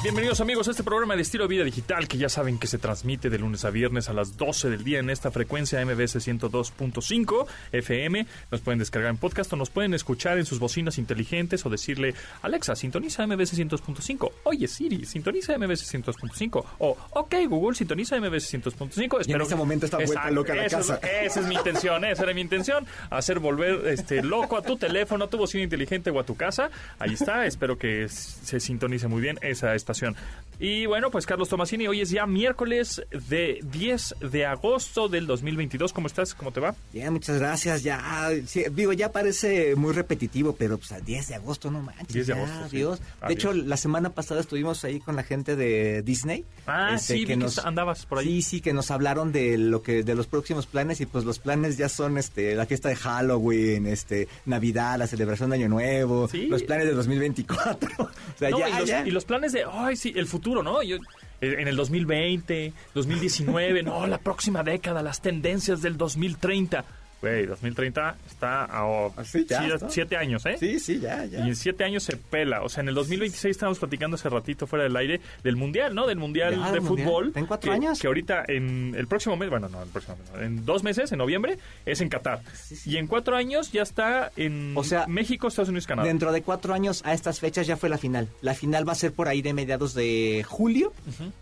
Bienvenidos amigos a este programa de estilo vida digital que ya saben que se transmite de lunes a viernes a las 12 del día en esta frecuencia MBS 102.5 FM. Nos pueden descargar en podcast o nos pueden escuchar en sus bocinas inteligentes o decirle Alexa, sintoniza MBS 102.5. Oye Siri, sintoniza MBS 102.5. O OK Google, sintoniza MBS 102.5. Y en ese momento está vuelta loca la casa. es- esa es mi intención, esa era mi intención, hacer volver este loco a tu teléfono, a tu bocina inteligente o a tu casa. Ahí está, espero que se sintonice muy bien esa estación. Y bueno, pues Carlos Tomasini, hoy es ya miércoles de 10 de agosto del 2022. ¿Cómo estás? ¿Cómo te va? Bien, muchas gracias. Ya, sí, digo, ya parece muy repetitivo, pero pues a 10 de agosto, no manches. 10 de ya, agosto, sí. Dios. Ah, De hecho, bien. la semana pasada estuvimos ahí con la gente de Disney. Ah, este, sí, vi que andabas por ahí. Sí, sí, que nos hablaron de lo que, de los próximos planes y pues los planes ya son, este, la fiesta de Halloween, este, Navidad, la celebración de Año Nuevo, Sí. los planes de 2024. o sea, No, ya, y, los, ya. y los planes de, ay, sí, el futuro, ¿no? Yo- eh, en el 2020, 2019, no, la próxima década, las tendencias del 2030. Güey, 2030 está a oh, sí, ya siete, años, ¿eh? Sí, sí, ya, ya. Y en siete años se pela. O sea, en el 2026 estábamos platicando hace ratito fuera del aire del Mundial, ¿no? Del Mundial Ya, de. Fútbol. ¿En cuatro que- años? Que ahorita en el próximo mes, bueno, no, el próximo mes, no, en dos meses, en noviembre, es en Qatar. sí. Y en cuatro años ya está en O sea, México, Estados Unidos, Canadá. Dentro de cuatro años a estas fechas ya fue la final. La final va a ser por ahí de mediados de julio.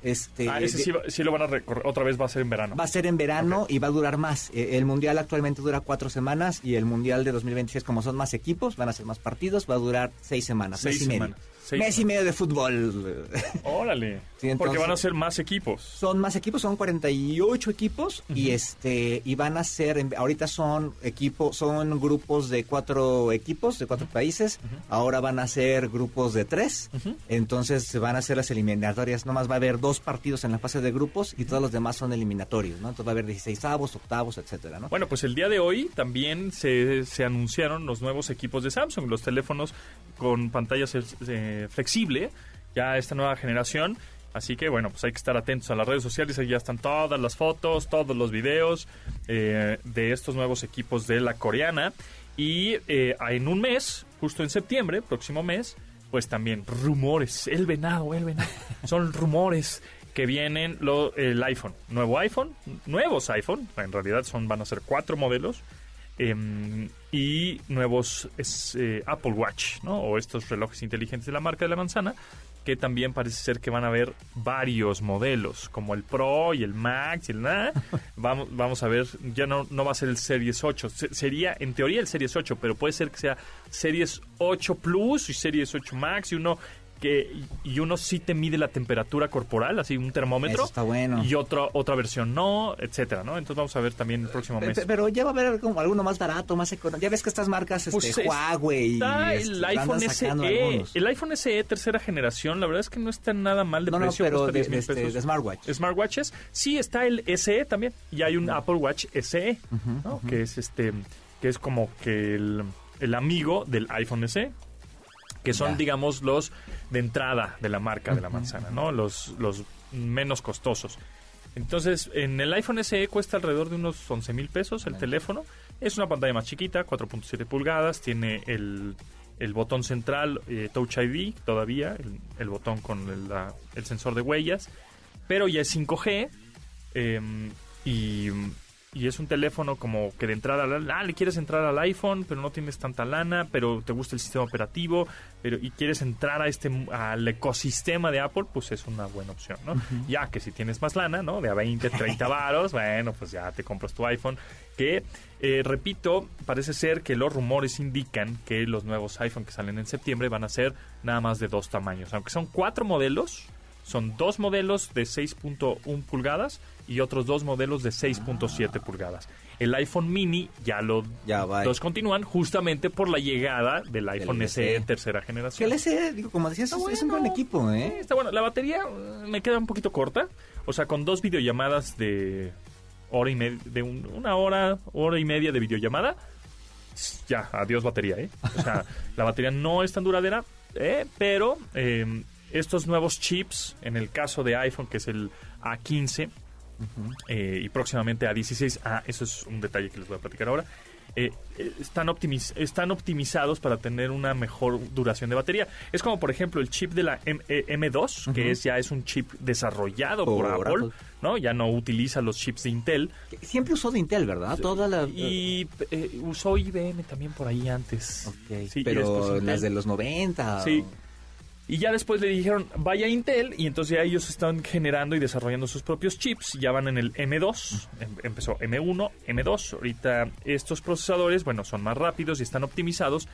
Este ah, ese de- sí, sí lo van a recorrer. Otra vez va a ser en verano. va a ser en verano y va a durar más. Eh, El mundial actualmente dura cuatro semanas y el mundial de 2026, como son más equipos, van a ser más partidos, va a durar seis semanas, Seis mes y medio. Seis mes y medio de fútbol. Órale. Sí, entonces- Porque van a ser más equipos. son más equipos, son 48 equipos y este y van a ser ahorita son equipos, son grupos de cuatro equipos de cuatro países. Ahora van a ser grupos de tres. Entonces se van a hacer las eliminatorias. Nomás va a haber dos partidos en la fase de grupos y todos los demás son eliminatorios, ¿no? Entonces va a haber 16 avos, octavos, etcétera, ¿no? Bueno, pues el día de hoy también se, se anunciaron los nuevos equipos de Samsung, los teléfonos con pantallas eh, flexible, ya esta nueva generación. Así que bueno, pues hay que estar atentos a las redes sociales, ahí ya están todas las fotos, todos los videos eh, de estos nuevos equipos de la coreana. Y eh, en un mes, justo en septiembre, próximo mes, pues también rumores, el venado, el venado, son rumores que vienen lo, el iPhone, nuevo iPhone, nuevos iPhone, en realidad son van a ser cuatro modelos. Em, y nuevos es, eh, Apple Watch, ¿no? O estos relojes inteligentes de la marca de la manzana, que también parece ser que van a haber varios modelos, como el Pro y el Max y el nada. Vamos, vamos a ver, ya no, no va a ser el Series 8, se- sería en teoría el Series 8, pero puede ser que sea Series 8 Plus y Series 8 Max y uno que y uno sí te mide la temperatura corporal, así un termómetro. Eso está bueno. Y otra otra versión no, etcétera, ¿no? Entonces vamos a ver también el próximo mes. pe- Pero ya va a haber como alguno más barato, más económico. Ya ves que estas marcas, este, Pues es- Huawei este, el iPhone SE. algunos. El iPhone SE tercera generación, la verdad es que no está nada mal de No, no, precio. pero cuesta de, 10,000 de este, pesos. de smartwatch. Smartwatches. Sí, está el SE también. Y hay un Apple Watch SE, ¿no? Que es este, que es como que el, el amigo del iPhone SE. Que son, Ya. digamos, los de entrada de la marca de la manzana, ¿no? Los, los menos costosos. Entonces, en el iPhone SE cuesta alrededor de unos 11 mil pesos el teléfono. Es una pantalla más chiquita, 4.7 pulgadas. Tiene el, el botón central eh, Touch ID todavía, el, el botón con el, la- el sensor de huellas. Pero ya es 5G. eh, y, y es un teléfono como que de entrada, ah, le quieres entrar al iPhone, pero no tienes tanta lana, pero te gusta el sistema operativo, pero y quieres entrar a este al ecosistema de Apple, pues es una buena opción, ¿no? Ya que si tienes más lana, ¿no? De a 20, 30 varos, bueno, pues ya te compras tu iPhone, que eh, repito, parece ser que los rumores indican que los nuevos iPhone que salen en septiembre van a ser nada más de dos tamaños, aunque son cuatro modelos, son dos modelos de 6.1 pulgadas y otros dos modelos de 6.7 pulgadas. El iPhone mini ya lo Ya va. los continúan justamente por la llegada del iPhone SE SE. tercera generación. el SE, digo, como decías, es, un buen equipo, Sí, ¿eh? está bueno. La batería eh, me queda un poquito corta. O sea, con dos videollamadas de hora y media, de un- una hora, hora y media de videollamada, ya, adiós batería, ¿eh? O sea, la batería no es tan duradera, eh, pero eh, estos nuevos chips, en el caso de iPhone, que es el A15, eh, y próximamente A16, ah, eso es un detalle que les voy a platicar ahora, eh, eh, están, optimiz- están optimizados para tener una mejor duración de batería. Es como, por ejemplo, el chip de la M, eh, M2, que es, ya es un chip desarrollado por, Por Apple, Apple. ¿no? Ya no utiliza los chips de Intel. Siempre usó de Intel, ¿verdad? Toda la... Y eh, usó IBM también por ahí antes. Ok, Sí, y después pero las de los 90. Sí. o- Y ya después le dijeron, vaya Intel, y entonces ya ellos están generando y desarrollando sus propios chips. Ya van en el M2, em- empezó M1, M2. Ahorita estos procesadores, bueno, son más rápidos y están optimizados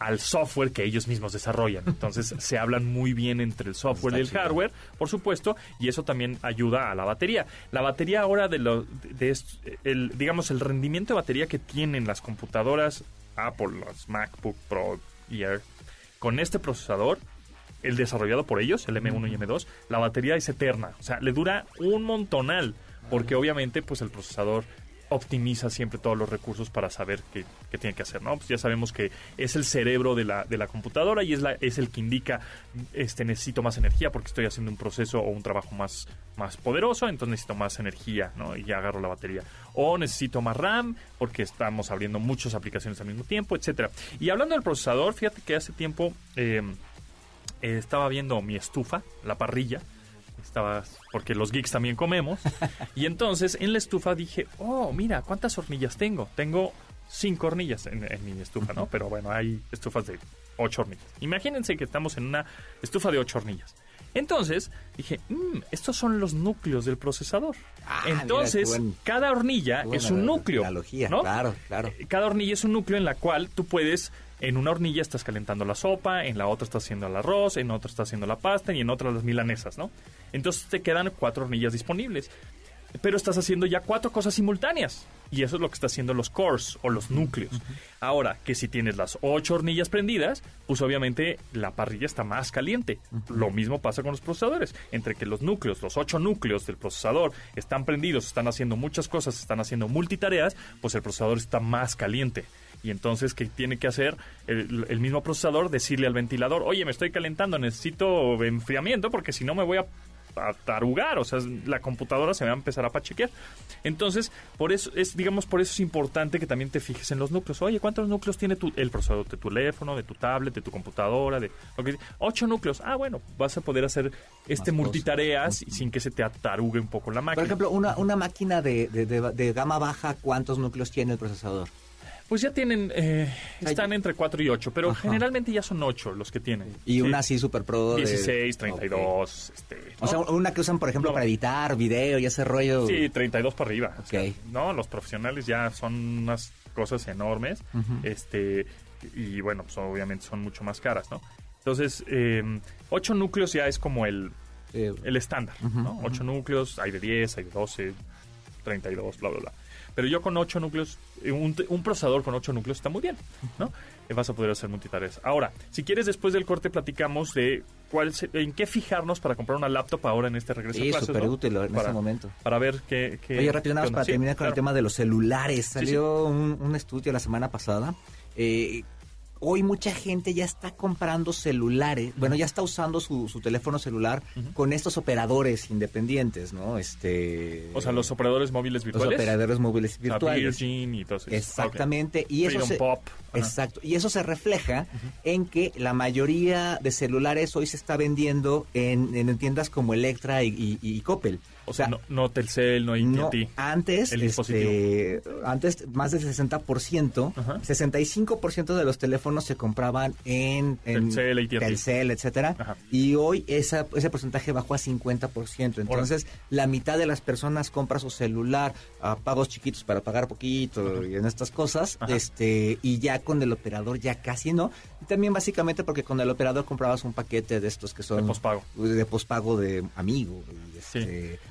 al software que ellos mismos desarrollan. Entonces se hablan muy bien entre el software Está y el chido. hardware, por supuesto, y eso también ayuda a la batería. La batería ahora de lo, de est- el, digamos, el rendimiento de batería que tienen las computadoras Apple, las MacBook Pro y Air, con este procesador, el desarrollado por ellos, el M1 y M2, la batería es eterna. O sea, le dura un montonal, porque obviamente, pues el procesador optimiza siempre todos los recursos para saber qué, qué tiene que hacer, ¿no? Pues ya sabemos que es el cerebro de la, de la computadora y es, la, es el que indica, este, necesito más energía porque estoy haciendo un proceso o un trabajo más, más poderoso, entonces necesito más energía, ¿no? Y ya agarro la batería. O necesito más RAM porque estamos abriendo muchas aplicaciones al mismo tiempo, etcétera. Y hablando del procesador, fíjate que hace tiempo eh, eh, estaba viendo mi estufa, la parrilla, estaba porque los geeks también comemos y entonces en la estufa dije oh mira cuántas hornillas tengo tengo cinco hornillas en, en mi estufa no pero bueno hay estufas de ocho hornillas. Imagínense que estamos en una estufa de ocho hornillas. Entonces dije "Mm, estos son los núcleos del procesador Ah, entonces buen- cada hornilla es un núcleo analogía, ¿no? claro, claro. Eh, cada hornilla es un núcleo en la cual tú puedes, en una hornilla estás calentando la sopa, en la otra estás haciendo el arroz, en otra estás haciendo la pasta y en otra las milanesas, ¿no? Entonces te quedan cuatro hornillas disponibles. Pero estás haciendo ya cuatro cosas simultáneas. Y eso es lo que está haciendo los cores o los núcleos. Ahora, que si tienes las ocho hornillas prendidas, pues obviamente la parrilla está más caliente. Lo mismo pasa con los procesadores. Entre que los núcleos, los ocho núcleos del procesador están prendidos, están haciendo muchas cosas, están haciendo multitareas, pues el procesador está más caliente. Y entonces, ¿qué tiene que hacer el, el mismo procesador? Decirle al ventilador, oye, me estoy calentando, necesito enfriamiento porque si no me voy a a tarugar, o sea, la computadora se va a empezar a pachequear. Entonces, por eso es, digamos, por eso es importante que también te fijes en los núcleos. Oye, ¿cuántos núcleos tiene tu, el procesador de tu teléfono, de tu tablet, de tu computadora? De, ocho núcleos. Ah, bueno, vas a poder hacer este Más multitareas sin que se te atarugue un poco la máquina. Por ejemplo, una, una máquina de, de- de- de gama baja, ¿cuántos núcleos tiene el procesador? Pues ya tienen, eh, están entre 4 y 8, pero Ajá. generalmente ya son 8 los que tienen. Y Sí. una así super pro de... 16, Ok. 32, este, O sea, ¿no? una que usan, por ejemplo, No. para editar video y ese rollo. Sí, 32 para arriba. O sea, Ok. no, los profesionales ya son unas cosas enormes. Ujú. Este, y bueno, pues obviamente son mucho más caras, ¿no? Entonces, eh, 8 núcleos ya es como el, Eh, el estándar, Ujú, ¿no? 8 núcleos, hay de 10, hay de 12, 32, bla, bla, bla. Pero yo con 8 núcleos, eh, un, un procesador con 8 núcleos está muy bien, ¿no? Eh, Vas a poder hacer multitareas. Ahora, si quieres, después del corte platicamos de cuál se- en qué fijarnos para comprar una laptop ahora en este regreso a sí, clases, súper ¿no? útil en para, ese momento. Para ver qué... qué Oye, rápido, nada más para Sí, terminar con el tema de los celulares. sí. Salió Un, un estudio la semana pasada. Eh, hoy mucha gente ya está comprando celulares, bueno, ya está usando su, su teléfono celular con estos operadores independientes, ¿no? Este... O sea, los operadores móviles los virtuales. operadores móviles virtuales. Virgin y todo eso. Exactamente. Y eso Freedom se, Pop. Exacto. Y eso se refleja en que la mayoría de celulares hoy se está vendiendo en, en tiendas como Electra y, y- y Coppel. O sea, no, no Telcel, no No, AT&T. antes, El este, antes más del 60%, Ajá. 65% de los teléfonos se compraban en, en Telcel. Telcel, etcétera, Ajá. y hoy esa, ese porcentaje bajó a 50%. Entonces, la mitad de las personas compra su celular a pagos chiquitos para pagar poquito y en estas cosas, este, y ya con el operador ya casi no. Y también básicamente porque con el operador comprabas un paquete de estos que son De pospago. de pospago de amigo. y Sí.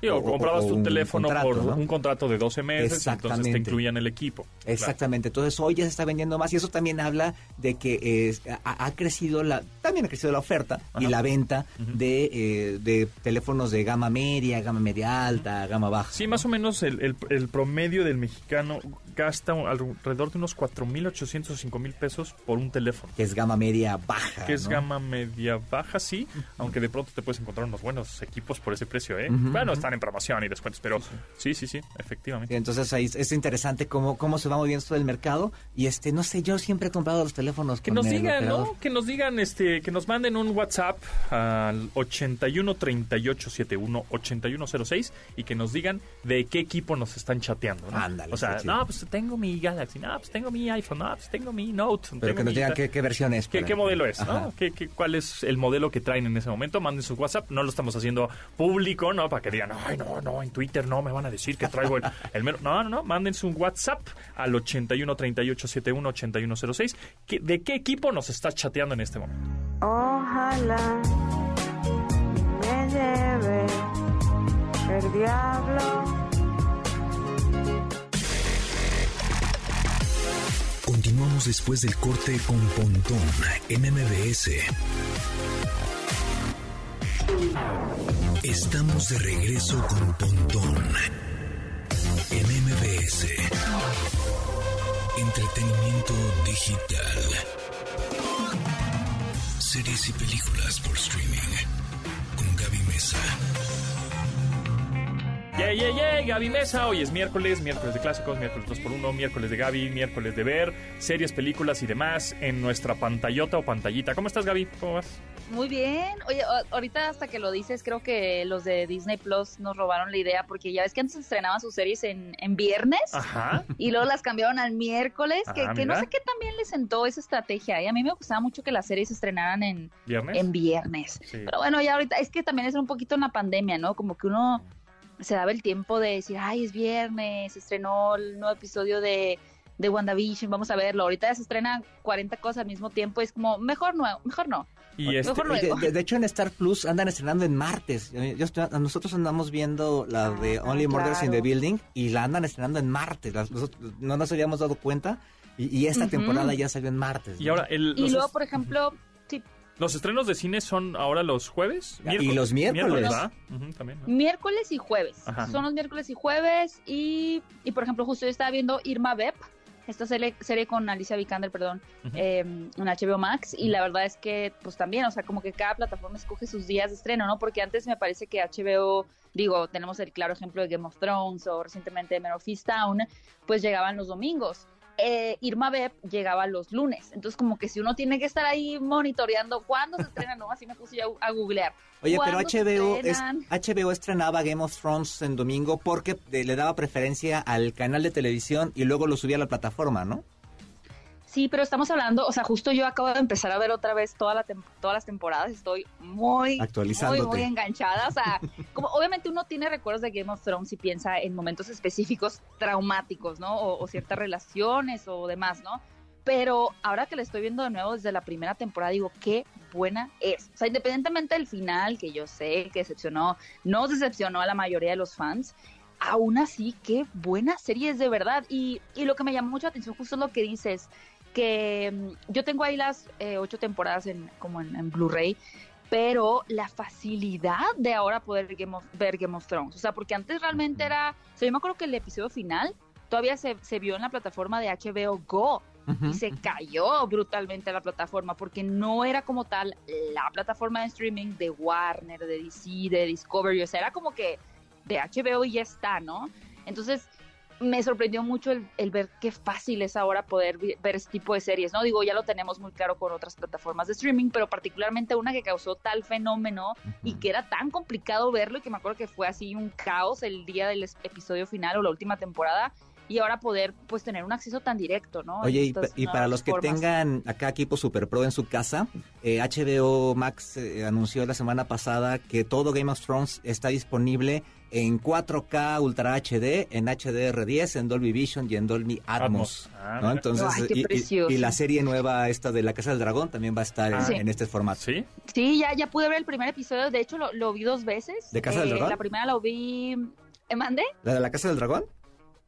O- o- comprabas o tu un teléfono contrato, por ¿no? un contrato de 12 meses, entonces te incluían el equipo. Claro. Exactamente, entonces hoy ya se está vendiendo más y eso también habla de que es- ha, ha crecido la, también ha crecido la oferta y la venta de, eh, de teléfonos de gama media, gama media alta, gama baja. Sí, más o menos el, el- el promedio del mexicano gasta alrededor de unos 4.800 o 5.000 pesos por un teléfono. Que es gama media baja. Que es ¿no? gama media baja, sí, aunque de pronto te puedes encontrar unos buenos equipos por ese precio, ¿eh? Bueno, están en promoción y descuentos, pero sí, sí, sí, efectivamente. Sí, Entonces ahí es- es interesante cómo, cómo se va moviendo todo el mercado. Y este, no sé, yo siempre he comprado los teléfonos Que con nos el digan, operador. ¿no? Que nos digan, este, que nos manden un WhatsApp al 81 38 71 8106 y que nos digan de qué equipo nos están chateando, ¿no? Ándale, o sea, no, pues tengo mi Galaxy, no, pues tengo mi iPhone, no, pues tengo mi Note. Pero tengo que nos digan qué, qué versión es. ¿Qué, modelo es? Ajá. ¿no? ¿Qué, qué- cuál es el modelo que traen en ese momento? Manden su WhatsApp. No lo estamos haciendo público, ¿no? Para que digan, ay, no, no, en Twitter no me van a decir que traigo el, el mero. No, no, no. Manden su WhatsApp al 81 38 71 8106. ¿Qué- ¿De qué equipo nos estás chateando en este momento? Ojalá me lleve el diablo. Continuamos después del corte con Pontón en MBS. Estamos de regreso con Pontón en MBS. Entretenimiento digital. Series y películas por streaming. Con Gaby Mesa. Yeah, yeah, yeah, Gaby Mesa. Hoy es miércoles, miércoles de clásicos, miércoles 2x1, miércoles de Gaby, miércoles de ver series, películas y demás en nuestra pantallota o pantallita. ¿Cómo estás, Gaby? ¿Cómo vas? Muy bien. Oye, ahorita hasta que lo dices, creo que los de Disney Plus nos robaron la idea porque ya ves que antes estrenaban sus series en, en viernes Ajá. y luego las cambiaron al miércoles, que, Ah, que no sé qué también les sentó esa estrategia. Y a mí me gustaba mucho que las series se estrenaran en, ¿Viernes? en viernes. Sí. Pero bueno, ya ahorita es que también es un poquito en la pandemia, ¿no? Como que uno se daba el tiempo de decir, ay, es viernes, se estrenó el nuevo episodio de, de WandaVision, vamos a verlo. Ahorita ya se estrenan 40 cosas al mismo tiempo, es como, mejor no, mejor no. Y este, Mejor De, luego. de- de hecho, en Star Plus andan estrenando en martes. Yo- yo estoy- nosotros andamos viendo la de Ah, Only Murders in the claro. Building y la andan estrenando en martes. Las- no nos habíamos dado cuenta y, y esta temporada ya salió en martes. y ahora, el, Y los, luego, por ejemplo, los estrenos de cine son ahora los jueves. Y los miércoles. Ujú, también. ¿no? miércoles y jueves. Ajá. Son los miércoles y jueves. Y, y, por ejemplo, justo yo estaba viendo Irma Vep, esta serie, serie con Alicia Vikander, perdón, Ujú. eh, en HBO Max. Y la verdad es que, pues también, o sea, como que cada plataforma escoge sus días de estreno, ¿no? Porque antes me parece que HBO, digo, tenemos el claro ejemplo de Game of Thrones o recientemente de Men of Town, pues llegaban los domingos. Eh, Irma Vep llegaba los lunes. Entonces, como que si uno tiene que estar ahí monitoreando cuándo se estrena, ¿no? Así me puse yo a, a googlear. Oye, pero ¿Cuándo se HBO, es? HBO estrenaba Game of Thrones en domingo porque eh, le daba preferencia al canal de televisión y luego lo subía a la plataforma, ¿no? Sí, pero estamos hablando, o sea, justo yo acabo de empezar a ver otra vez toda la tem- todas las temporadas, estoy muy, muy, muy enganchada, o sea, como obviamente uno tiene recuerdos de Game of Thrones y piensa en momentos específicos traumáticos, ¿no? O, o ciertas relaciones o demás, ¿no? Pero ahora que la estoy viendo de nuevo desde la primera temporada, digo, qué buena es. O sea, independientemente del final, que yo sé que decepcionó, no decepcionó a la mayoría de los fans, aún así, qué buena serie es de verdad. Y, y lo que me llamó mucho la atención justo es lo que dices, que mm, yo tengo ahí las eh, ocho temporadas en, como en, en Blu-ray, pero la facilidad de ahora poder Game of- ver Game of Thrones, o sea, porque antes realmente era, o sea, yo me acuerdo que el episodio final todavía se, se vio en la plataforma de HBO Go y se cayó brutalmente la plataforma porque no era como tal la plataforma de streaming de Warner, de DC, de Discovery, o sea, era como que de HBO y ya está, ¿no? Entonces me sorprendió mucho el, el ver qué fácil es ahora poder ver este tipo de series, ¿no? Digo, ya lo tenemos muy claro con otras plataformas de streaming, pero particularmente una que causó tal fenómeno y que era tan complicado verlo y que me acuerdo que fue así un caos el día del episodio final o la última temporada y ahora poder pues tener un acceso tan directo, ¿no? Oye, y, para los que formas. tengan acá equipo Super Pro en su casa, eh, HBO Max eh, anunció la semana pasada que todo Game of Thrones está disponible en 4K Ultra HD, en HDR10, en Dolby Vision y en Dolby Atmos. Ah. Entonces, Ay, qué y- y, precioso. y la serie nueva esta de La Casa del Dragón también va a estar en, Sí. en este formato. ¿Sí? Sí, ya, ya pude ver el primer episodio, de hecho lo, lo vi dos veces. ¿De Casa del Eh, Dragón? La primera lo vi... ¿Eh, ¿Mande? ¿La de La Casa del Dragón?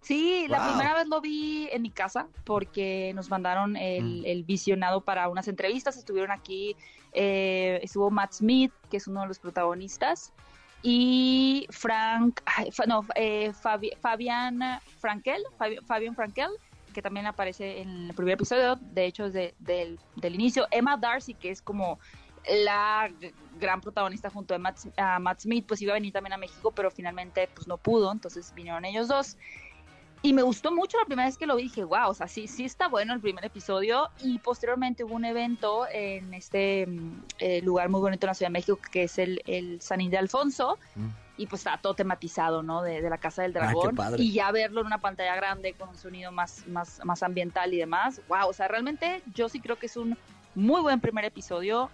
Sí, la primera vez lo vi en mi casa porque nos mandaron el, Mm. el visionado para unas entrevistas. Estuvieron aquí, eh, estuvo Matt Smith, que es uno de los protagonistas, y Frank, no, eh, Fabi- Fabián Frankel, Frankel, que también aparece en el primer episodio, de hecho, desde del, del inicio. Emma Darcy, que es como la gran protagonista junto a Matt, Matt Smith, pues iba a venir también a México, pero finalmente pues no pudo, entonces vinieron ellos dos. Y me gustó mucho la primera vez que lo vi, dije, wow, o sea, sí, sí está bueno el primer episodio. Y posteriormente hubo un evento en este mm, eh, lugar muy bonito en la Ciudad de México, que es el, el San de Alfonso. Mm. Y pues está todo tematizado, ¿no? De, de la Casa del Ah, Dragón. y ya verlo en una pantalla grande con un sonido más, más, más ambiental y demás, wow, o sea, realmente yo sí creo que es un muy buen primer episodio.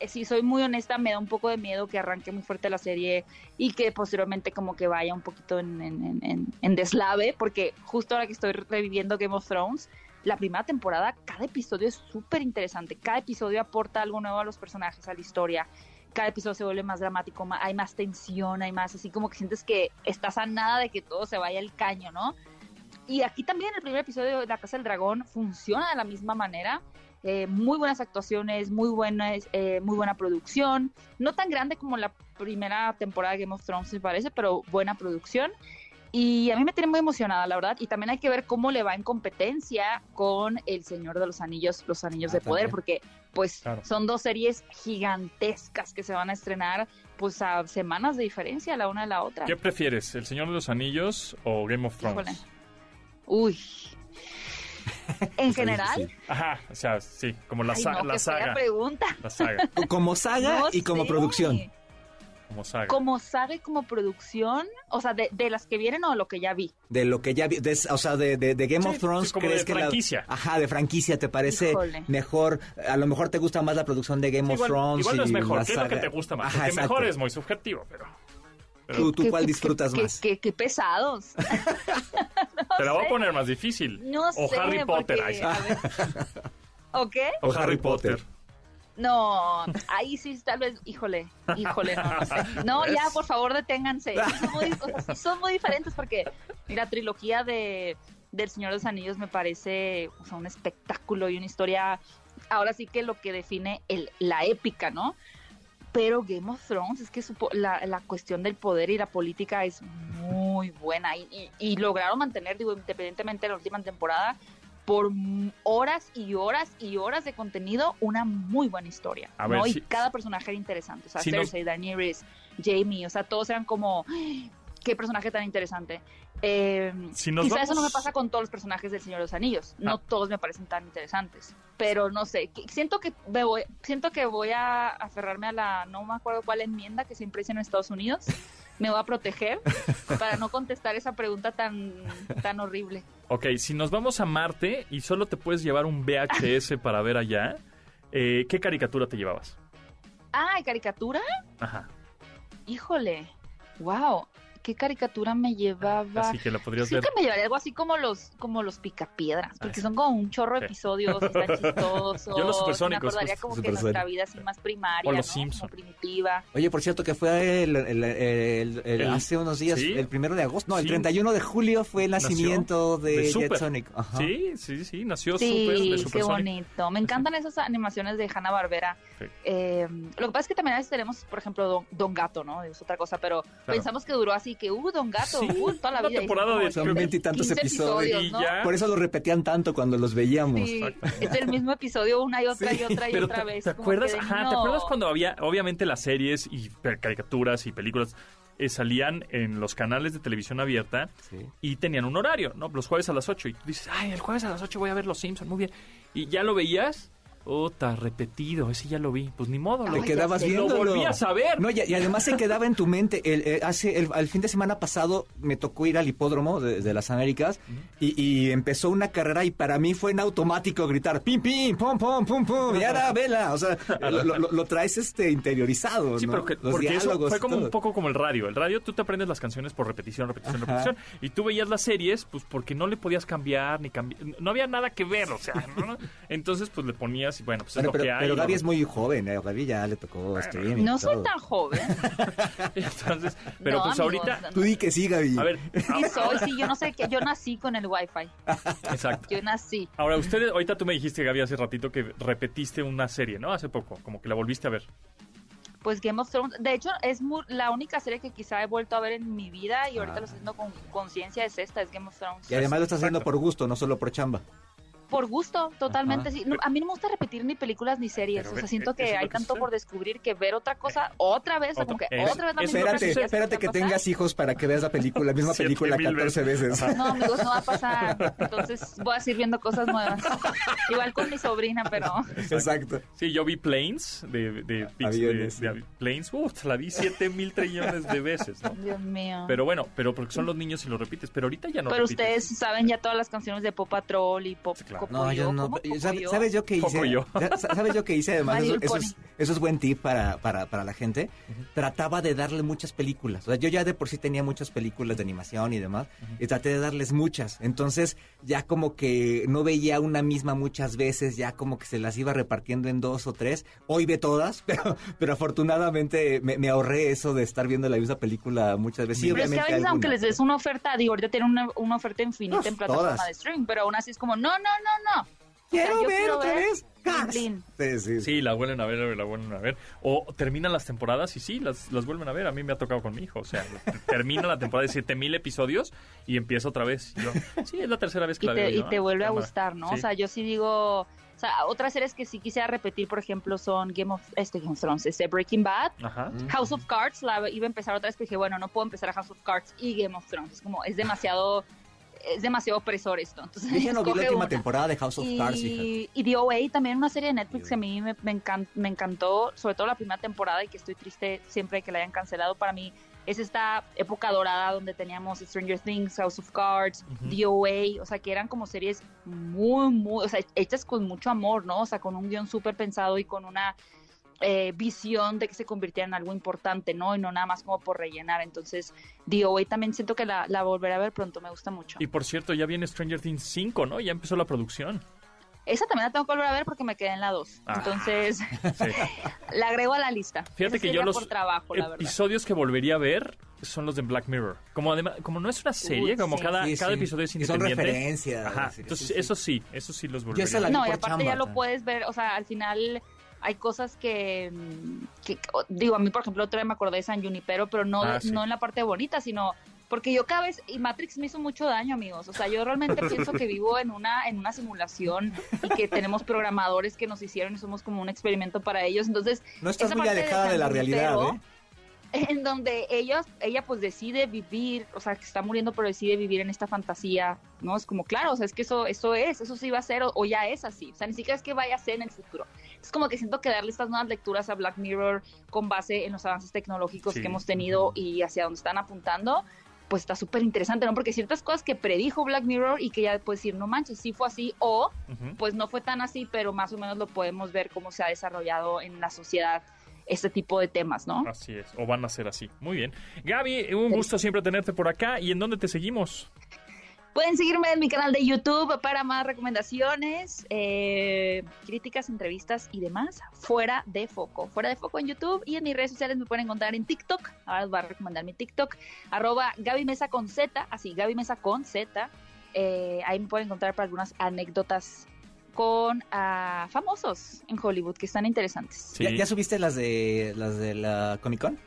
Eh, Si soy muy honesta, me da un poco de miedo que arranque muy fuerte la serie y que posteriormente como que vaya un poquito en, en- en- en- deslave, porque justo ahora que estoy reviviendo Game of Thrones, la primera temporada, cada episodio es súper interesante, cada episodio aporta algo nuevo a los personajes, a la historia, cada episodio se vuelve más dramático, ma- hay más tensión, hay más, así como que sientes que estás a nada de que todo se vaya al caño, ¿no? Y aquí también el primer episodio de La Casa del Dragón funciona de la misma manera. Eh, muy buenas actuaciones, muy buenas, eh, muy buena producción. No tan grande como la primera temporada de Game of Thrones, me parece, pero buena producción. Y a mí me tiene muy emocionada, la verdad. Y también hay que ver cómo le va en competencia con El Señor de los Anillos, Los Anillos Ah, de Poder, también. porque pues Claro. son dos series gigantescas que se van a estrenar pues a semanas de diferencia la una de la otra. ¿Qué prefieres, El Señor de los Anillos o Game of Thrones? Híjole. Uy. En general, difícil. Ajá, o sea, sí, como la, ay, sa- no, la saga. pregunta. La saga, Como saga No y como sé. producción. como saga. Como saga y como producción, o sea, de, de las que vienen o lo que ya vi. De lo que ya vi, de- o sea, de, de- de Game Sí, of Thrones, sí, como ¿crees de que la- franquicia. ajá, de franquicia, ¿te parece Híjole. mejor? A lo mejor te gusta más la producción de Game of igual, Thrones. igual no es y mejor, ¿qué es lo que saga- te gusta más? Ajá, Porque exacto. mejor es muy subjetivo, pero... pero ¿Tú, tú Qué- cuál disfrutas qué- más? Qué, qué pesados. te la voy a poner más difícil. No o sé. Harry Potter. porque, ahí sí. a ver. ¿O qué? O Harry Potter. No, ahí sí, tal vez, híjole, híjole, no, no sé. No, ya, por favor, deténganse. Son muy, o sea, sí son muy diferentes porque la trilogía de del Señor de los Anillos me parece o sea, un espectáculo y una historia, ahora sí que lo que define el, la épica, ¿no? Pero Game of Thrones es que su la, la cuestión del poder y la política es muy buena y, y- y lograron mantener, digo, independientemente de la última temporada, por horas y horas y horas de contenido, una muy buena historia. A ¿no? ver, y si- cada personaje era interesante. O sea, si Cersei, Daenerys, Jamie, o sea, todos eran como, qué personaje tan interesante. Eh, Si quizá eso no me vamos- pasa con todos los personajes del Señor de los Anillos. No Ah. todos me parecen tan interesantes. Pero no sé, siento que me voy, siento que voy a aferrarme a la, no me acuerdo cuál enmienda que siempre hice en Estados Unidos. Me voy a proteger para no contestar esa pregunta tan, tan horrible. Ok, si nos vamos a Marte y solo te puedes llevar un VHS para ver allá, eh, ¿qué caricatura te llevabas? Ah, ¿y caricatura? Ajá. Híjole, wow, ¿qué caricatura me llevaba? Así que la podrías Creo ver. que me llevaría algo así como los como los picapiedras, porque Ah, son como un chorro de sí. episodios, están chistosos. Yo los Me supersónicos, acordaría justo. como que nuestra vida así más primaria, O los ¿no? Simpson. Como primitiva. Oye, por cierto, que fue el, el- el- el- El- hace unos días, ¿sí? el primero de agosto, no, el Sí. 31 de julio fue el Nació nacimiento de, de Jet Super. Sonic. Ajá. Sí, sí, sí, nació súper Sí, de qué Super Sonic. bonito. Me encantan esas animaciones de Hanna Barbera. Sí. lo que pasa es que también a veces tenemos, por ejemplo, Don, Don Gato, ¿no? Es otra cosa, pero pensamos que duró así que, uh, Don Gato, Sí, uh, toda la una vida. Y temporada de- Son veintitantos 15 episodios. Y ¿no? ya. Por eso lo repetían tanto cuando los veíamos. Sí, es el mismo episodio una y otra Sí, y otra y Pero otra te, vez. ¿te acuerdas? Ajá, ¿te acuerdas cuando había, obviamente las series y caricaturas y películas eh, salían en los canales de televisión abierta Sí. y tenían un horario, ¿no? Los jueves a las 8 y tú dices, ay, el jueves a las 8 voy a ver Los Simpsons, muy bien. Y ya lo veías, otra, repetido, ese ya lo vi. Pues ni modo, lo, Ay, quedabas ya sé. lo viéndolo. volví a saber. No, y, y además se quedaba en tu mente. El, eh, hace el, el fin de semana pasado me tocó ir al hipódromo de, de las Américas y, y empezó una carrera y para mí fue en automático gritar pim, pim, pum, pum, pum, pum, y ahora vela. O sea, lo, lo- lo traes este interiorizado. Sí, ¿no? pero que- Los porque eso diálogos fue como todo. un poco como el radio. El radio tú te aprendes las canciones por repetición, repetición, Ajá. repetición. Y tú veías las series, pues porque no le podías cambiar ni cambiar. No había nada que ver, o sea, ¿no? Entonces, pues le ponías días y bueno, pues es lo pero, que hay. pero ¿no? Gaby es muy joven, ¿eh? Gaby ya le tocó streaming. No soy todo. tan joven. Entonces, pero No, pues amigos, ahorita, Tú di que sí, Gaby. a ver, Sí soy, sí, yo no sé qué, yo nací con el wifi. exacto. Yo nací. Ahora, ustedes, ahorita tú me dijiste, Gaby, hace ratito que repetiste una serie, ¿no? Hace poco, como que la volviste a ver. Pues Game of Thrones, de hecho, es mu- la única serie que quizá he vuelto a ver en mi vida y ahorita Ah. lo estoy haciendo con conciencia, es esta, es Game of Thrones. Y además lo estás haciendo por gusto, no solo por chamba. Por gusto, totalmente. Ajá. Sí. No, a mí no me gusta repetir ni películas ni series. Pero o sea, siento que hay que tanto por descubrir que ver otra cosa otra vez. o sea, como que Es- otra vez la misma Espérate, ya espérate que tengas hijos para que veas la película, la misma película mil 14 veces. pasar. No, amigos, no va a pasar. Entonces voy a seguir viendo cosas nuevas. Igual con mi sobrina, pero Exacto. Sí, yo vi Planes de, de, Pix- Aviones, de- de sí. Planes. Uf, la vi siete mil trillones de veces, ¿no? Dios mío. Pero bueno, pero porque son los niños y lo repites. Pero ahorita ya no Pero repites. ustedes saben ya todas las canciones de Pop Patrol y Pop Sí, No, yo no. ¿Cómo ¿Sabes, yo qué hice? Pocoyo. Sa- ¿Sabes yo qué hice? Además, eso, es, eso es buen tip para, para, para la gente. Trataba de darle muchas películas. O sea, yo ya de por sí tenía muchas películas de animación y demás. Y traté de darles muchas. Entonces, ya como que no veía una misma muchas veces. Ya como que se las iba repartiendo en dos o tres. Hoy ve todas, pero, pero afortunadamente me, me ahorré eso de estar viendo la misma película muchas veces. Sí, Pero es que a obviamente veces, aunque les des una oferta, digo, ahorita tienen una, una oferta infinita Uf, en plataforma todas. de streaming, pero aún así es como, no, no, no, no. Quiero yo ver quiero otra ver vez. Cars. Sí, sí. Sí, la vuelven a ver, la vuelven a ver. O terminan las temporadas y sí, las, las vuelven a ver. A mí me ha tocado con mi hijo. O sea, termina la temporada de 7000 episodios y empieza otra vez. Yo, sí, es la tercera vez que y la te, veo. y yo, te vuelve a gustar, ¿no? Sí. O sea, yo sí digo, o sea, otras series que sí quisiera repetir, por ejemplo, son Game of, este, Game of Thrones, este, Breaking Bad, Ajá. House of Cards, la iba a empezar otra vez, pero dije, bueno, no puedo empezar a House of Cards y Game of Thrones, es como, es demasiado, es demasiado opresor esto, entonces ya no vi la última una. temporada de House of Cards, fíjate. Y, y The OA, también una serie de Netflix que a mí me, me, encan- me encantó, sobre todo la primera temporada y que estoy triste siempre que la hayan cancelado. Para mí es esta época dorada donde teníamos Stranger Things, House of Cards, Ujú. The OA, o sea, que eran como series muy, muy, o sea, hechas con mucho amor, ¿no? O sea, con un guion súper pensado y con una eh, visión de que se convirtiera en algo importante, ¿no? Y no nada más como por rellenar. Entonces, The OA también siento que la, la volveré a ver pronto, me gusta mucho. Y por cierto, ya viene Stranger Things 5, ¿no? Ya empezó la producción. Esa también la tengo que volver a ver porque me quedé en la 2. Ah. Entonces, Sí. la agrego a la lista. Fíjate Esa que yo los por trabajo, la verdad. episodios que volvería a ver son los de Black Mirror. Como además, como no es una serie, Uy, como sí. cada, Sí, cada sí. episodio es Y son independiente. referencias. Ajá, Sí, entonces sí, sí. eso sí, eso sí los Yo volvería esa a la ver. No, y aparte ya lo puedes ver, o sea, al final hay cosas que, mm, que- digo, a mí, por ejemplo, otra vez me acordé de San Junipero, pero no, Ah, sí. no en la parte bonita, sino porque yo cada vez, y Matrix me hizo mucho daño, amigos, o sea, yo realmente pienso que vivo en una, en una simulación y que tenemos programadores que nos hicieron y somos como un experimento para ellos, entonces No estás muy de alejada de, la realidad, ¿eh? En donde ellos, ella pues decide vivir, o sea, que está muriendo, pero decide vivir en esta fantasía, ¿no? Es como, claro, o sea, es que eso, eso es, eso sí va a ser, o, o ya es así, o sea, ni siquiera es que vaya a ser en el futuro. Es como que siento que darle estas nuevas lecturas a Black Mirror con base en los avances tecnológicos Sí. que hemos tenido y hacia dónde están apuntando, pues está súper interesante, ¿no? Porque ciertas cosas que predijo Black Mirror y que ya puedes decir, no manches, sí fue así, o Ujú. pues no fue tan así, pero más o menos lo podemos ver cómo se ha desarrollado en la sociedad este tipo de temas, ¿no? Así es, o van a ser así. Muy bien. Gaby, un gusto siempre tenerte por acá. ¿Y en dónde te seguimos? Pueden seguirme en mi canal de YouTube para más recomendaciones, eh, críticas, entrevistas y demás. Fuera de foco. Fuera de foco en YouTube y en mis redes sociales me pueden encontrar en TikTok. Ahora les voy a recomendar mi TikTok. Arroba Gaby Mesa con Z. Así, Gaby Mesa con Z. Eh, ahí me pueden encontrar para algunas anécdotas con ah, famosos en Hollywood que están interesantes. Sí. ¿Ya, ya subiste las de las de la Comic Con?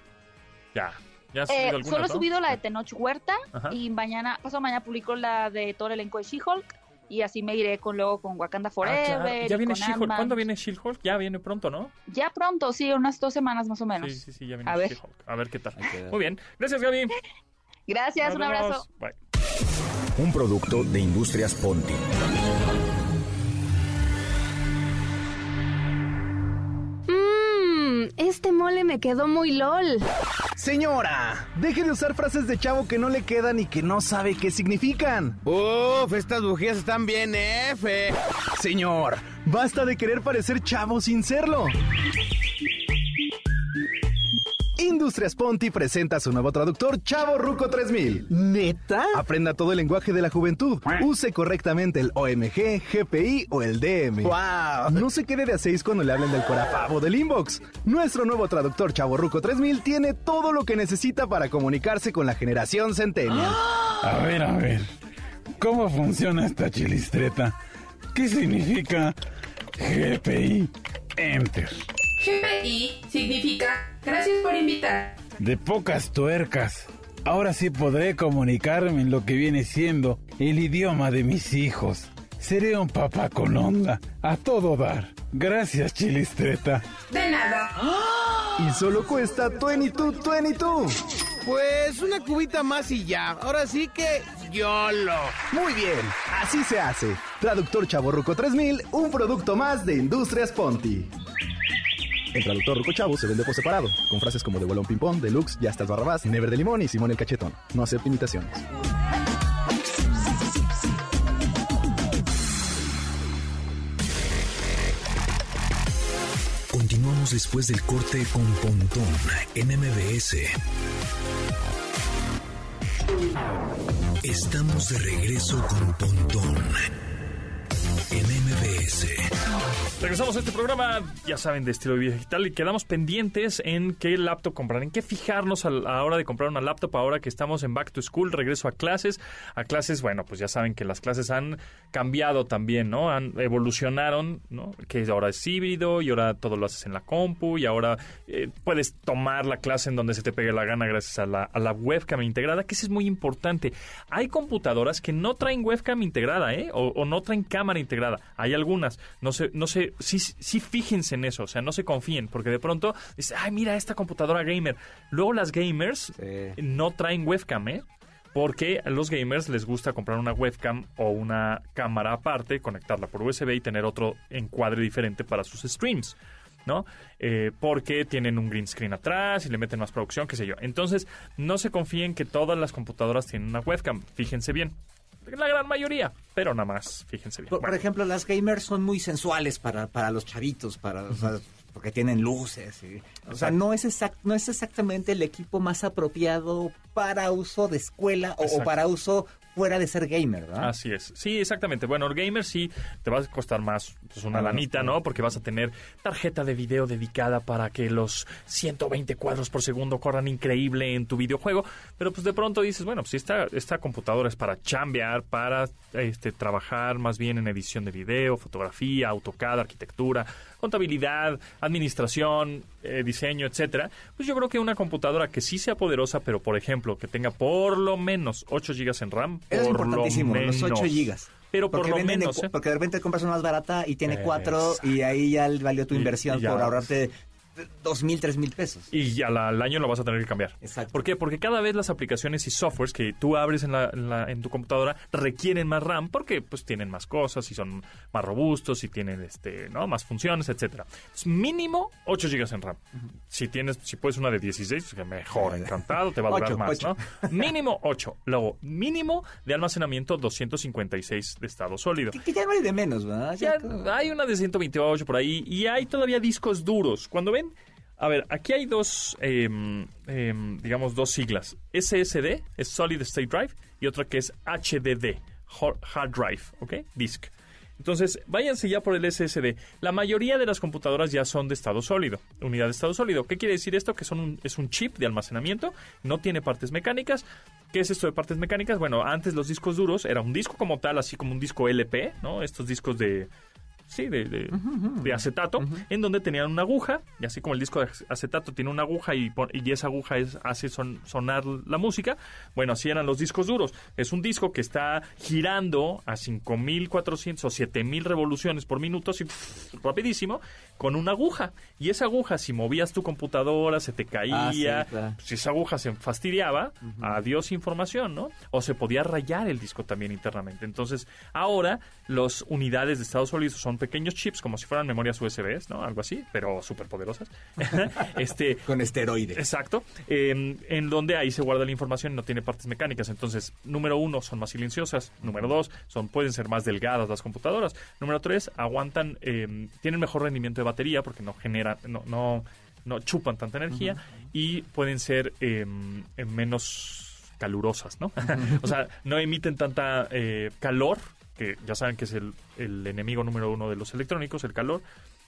Ya. ¿Ya has Eh, algunas, solo he no? subido la de Tenoch Huerta Ajá. y mañana, pasado mañana publico la de todo el elenco de She-Hulk y así me iré con luego con Wakanda Ah, Forever. claro. y Ya viene She-Hulk. ¿Cuándo viene She-Hulk? Ya viene pronto, ¿no? Ya pronto, sí, unas dos semanas más o menos. Sí, sí, sí, ya viene A ver. She-Hulk. A ver qué tal. Muy bien. Gracias, Gaby. Gracias, Nos un abrazo. vemos. Bye. Un producto de Industrias Ponti. Este mole me quedó muy lol. Señora, deje de usar frases de chavo que no le quedan y que no sabe qué significan. Uf, estas bujías están bien F. Señor, basta de querer parecer chavo sin serlo. Industrias Ponti presenta su nuevo traductor Chavo Ruco 3000. ¿Neta? Aprenda todo el lenguaje de la juventud. Use correctamente el OMG, GPI o el DM. ¡Wow! No se quede de a seis cuando le hablen del corafavo del inbox. Nuestro nuevo traductor Chavo Ruco 3000 tiene todo lo que necesita para comunicarse con la generación centennial. A ver, a ver. ¿Cómo funciona esta chilistreta? ¿Qué significa GPI? Enter. GPI significa gracias por invitar. De pocas tuercas. Ahora sí podré comunicarme en lo que viene siendo el idioma de mis hijos. Seré un papá con onda, a todo dar. Gracias, chilistreta. De nada. Y solo cuesta 22, 22. Pues una cubita más y ya. Ahora sí que YOLO. Muy bien, así se hace. Traductor Chavo Ruco 3000, un producto más de Industrias Ponti. El traductor Ruco Chavo se vende por separado, con frases como de bolón ping-pong, deluxe, ya estás barrabás, never de limón y Simón el cachetón. No acepta imitaciones. Continuamos después del corte con Pontón en MBS. Estamos de regreso con Pontón en Regresamos a este programa, ya saben, de estilo de digital y quedamos pendientes en qué laptop comprar, en qué fijarnos a la hora de comprar una laptop ahora que estamos en Back to School, regreso a clases. A clases, bueno, pues ya saben que las clases han cambiado también, ¿no? Han evolucionaron, ¿no? Que ahora es híbrido y ahora todo lo haces en la compu y ahora eh, puedes tomar la clase en donde se te pegue la gana gracias a la, a la webcam integrada, que eso es muy importante. Hay computadoras que no traen webcam integrada, ¿eh? O, o no traen cámara integrada. Hay algunas. No sé, no sé, sí, sí fíjense en eso, o sea, no se confíen, porque de pronto dices, ay, mira esta computadora gamer. Luego las gamers no traen webcam, ¿eh? Porque a los gamers les gusta comprar una webcam o una cámara aparte, conectarla por USB y tener otro encuadre diferente para sus streams. ¿no? Eh, porque tienen un green screen atrás y le meten más producción, qué sé yo. Entonces, no se confíen que todas las computadoras tienen una webcam. Fíjense bien. La gran mayoría, pero nada más, fíjense bien. Por, ejemplo, las gamers son muy sensuales para, para los chavitos, para, o sea, porque tienen luces. y- o sea, no es, exact- no es exactamente el equipo más apropiado para uso de escuela o- para uso fuera de ser gamer, ¿verdad? Así es. Sí, exactamente. Bueno, el gamer sí te va a costar más pues, una lanita, ¿no? Porque vas a tener tarjeta de video dedicada para que los 120 cuadros por segundo corran increíble en tu videojuego. Pero pues de pronto dices, bueno, pues esta, esta computadora es para chambear, para este, trabajar más bien en edición de video, fotografía, AutoCAD, arquitectura, contabilidad, administración, eh, diseño, etcétera. Pues yo creo que una computadora que sí sea poderosa, pero por ejemplo, que tenga por lo menos 8 GB en RAM, Eso es lo importantísimo, los 8 menos. gigas. Pero por porque lo de ¿eh? Porque de repente compras una más barata y tiene cuatro Exacto. y ahí ya valió tu inversión y por ahorrarte dos mil, tres mil pesos. Y ya al año lo vas a tener que cambiar. Exacto. ¿Por qué? Porque cada vez las aplicaciones y softwares que tú abres en, la, en, la- en tu computadora requieren más RAM porque pues tienen más cosas y son más robustos y tienen este, ¿no? más funciones, etcétera. Mínimo 8 GB en RAM. Si tienes, si puedes una de 16, que mejor, encantado, te va a durar más. ¿no? Mínimo 8. Luego, mínimo de almacenamiento 256 de estado sólido. Que, que ya vale de menos, ¿verdad? Ya como- hay una de 128 por ahí y hay todavía discos duros. Cuando ven, a ver, aquí hay dos, em, em, digamos, dos siglas. SSD es Solid State Drive y otra que es HDD, Hard Drive, ¿ok? Disk. Entonces, váyanse ya por el SSD. La mayoría de las computadoras ya son de estado sólido, unidad de estado sólido. ¿Qué quiere decir esto? Que son un- es un chip de almacenamiento, no tiene partes mecánicas. ¿Qué es esto de partes mecánicas? Bueno, antes los discos duros era un disco como tal, así como un disco LP, ¿no? Estos discos de, sí, de, de- de acetato, en donde tenían una aguja, y así como el disco de acetato tiene una aguja y, y esa aguja es, hace son- sonar la música, bueno, así eran los discos duros. Es un disco que está girando a 5400 o 7000 revoluciones por minuto, así rapidísimo, con una aguja. Y esa aguja, si movías tu computadora, se te caía, Ah, sí, claro. si esa aguja se fastidiaba, adiós información, ¿no? O se podía rayar el disco también internamente. Entonces, ahora las unidades de estado sólido son pequeños chips, como si fueran memorias USBs, ¿no? Algo así, pero súper poderosas. este, Con esteroides. Exacto. Eh, en donde ahí se guarda la información y no tiene partes mecánicas. Entonces, número uno, son más silenciosas. Número dos, son, pueden ser más delgadas las computadoras. Número tres, aguantan, eh, tienen mejor rendimiento de batería porque no generan, no, no no chupan tanta energía y pueden ser eh, menos calurosas, ¿no? o sea, no emiten tanta eh, calor, que ya saben que es el, el enemigo número uno de los electrónicos, el calor.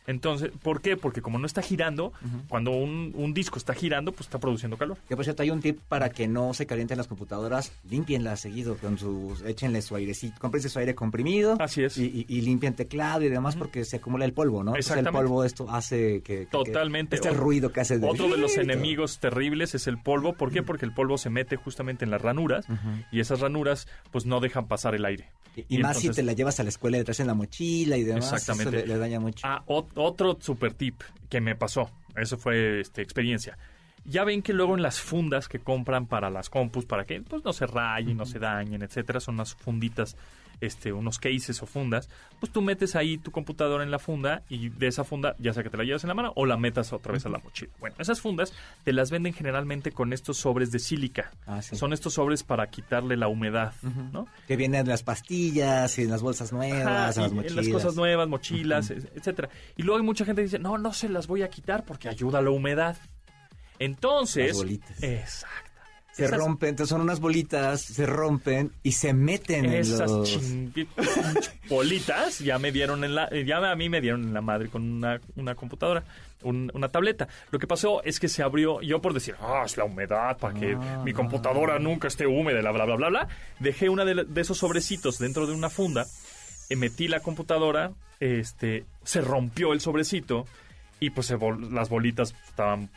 Entonces, ¿por qué? Porque como no está girando, cuando un, un disco está girando, pues está produciendo calor. Que por cierto, hay un tip para que no se calienten las computadoras. Límpienlas seguido con sus. Échenle su airecito. Cómprense su aire comprimido. Así es. Y, y, y limpien teclado y demás porque se acumula el polvo, ¿no? Entonces, el Exactamente. polvo, esto hace que. que- Totalmente. Este O- ruido que hace de. Otro de los enemigos terribles es el polvo. ¿Por qué? Porque el polvo se mete justamente en las ranuras y esas ranuras pues no dejan pasar el aire. Y, más si te la llevas a la escuela y traes en la mochila y demás. Exactamente. Eso le, le daña mucho. Ah, otro super tip que me pasó. Eso fue este, experiencia. Ya ven que luego en las fundas que compran para las compus, para que pues no se rayen, no se dañen, etcétera, son unas funditas, este, unos cases o fundas, pues tú metes ahí tu computadora en la funda y de esa funda, ya sea que te la llevas en la mano o la metas otra vez a la mochila. Bueno, esas fundas te las venden generalmente con estos sobres de sílica. Ah, sí. Son estos sobres para quitarle la humedad, ¿no? Que vienen en las pastillas y en las bolsas nuevas, Ajá, en las mochilas. las cosas nuevas, mochilas, et- etcétera. Y luego hay mucha gente que dice, no, no se las voy a quitar porque ayuda a la humedad. Entonces, Las bolitas. exacto. Se Esas- rompen, entonces son unas bolitas, se rompen y se meten en Esas los... chingui- bolitas ya me dieron en la, ya a mí me dieron en la madre con una, una computadora, un- una tableta. Lo que pasó es que se abrió, yo por decir, ah, es la humedad, para que Ah. mi computadora nunca esté húmeda, bla, bla, bla, bla, bla. Dejé una de, esos sobrecitos dentro de una funda, eh, metí la computadora, este, se rompió el sobrecito y pues se vol- las bolitas estaban,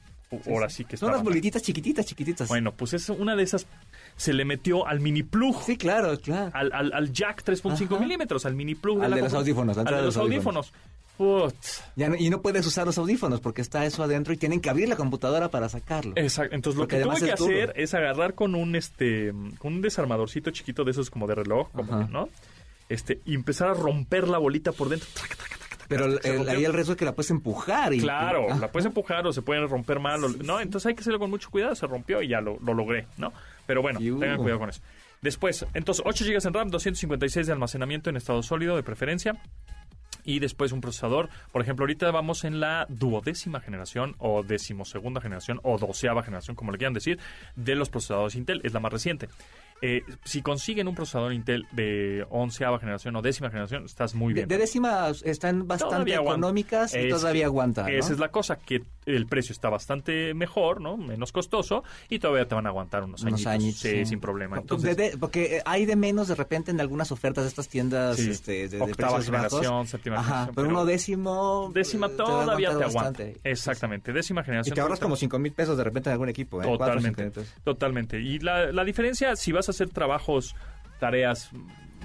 ahora sí que Son estaban. unas bolititas chiquititas, chiquititas. Bueno, pues es una de esas se le metió al mini plug. Sí, claro, claro. Al, al, al jack 3.5 Ajá. milímetros, al mini plug. Al la de los audífonos, al Al de de los audífonos. Ya no- y no puedes usar los audífonos porque está eso adentro y tienen que abrir la computadora para sacarlo. Exacto. Entonces lo Porque que tuve que duro. hacer es agarrar con un este con un desarmadorcito chiquito de esos como de reloj, como ¿no? Este, y empezar a romper la bolita por dentro. Trac, trac, trac, trac, Pero el- ahí el riesgo es que la puedes empujar. Y, Claro, Ah, la puedes empujar o se pueden romper mal, o- ¿no? Entonces hay que hacerlo con mucho cuidado, se rompió y ya lo, lo logré, ¿no? Pero bueno, tengan cuidado con eso. Después, entonces 8 GB en RAM, 256 de almacenamiento en estado sólido de preferencia. Y después un procesador, por ejemplo, ahorita vamos en la duodécima generación o decimosegunda generación o doceava generación, como le quieran decir, de los procesadores Intel, es la más reciente. Eh, si consiguen un procesador Intel de onceava generación o décima generación, estás muy De, bien. de décima están bastante económicas y todavía aguantan. ¿no? Esa es la cosa, que el precio está bastante mejor, ¿no? Menos costoso y todavía te van a aguantar unos, Unos añitos. añitos, sí, sí. sin problema. De- Entonces, de- porque hay de menos de repente en algunas ofertas de estas tiendas Sí. este, de, de Octava precios bajos. generación, séptima Ajá, generación, pero, pero- uno décimo. décima eh, te va a todavía te aguanta. Exactamente, décima Y generación. te ahorras como 5 mil pesos de repente en algún equipo. ¿eh? Totalmente, cinco totalmente. Y la, la diferencia, si vas a hacer trabajos, tareas,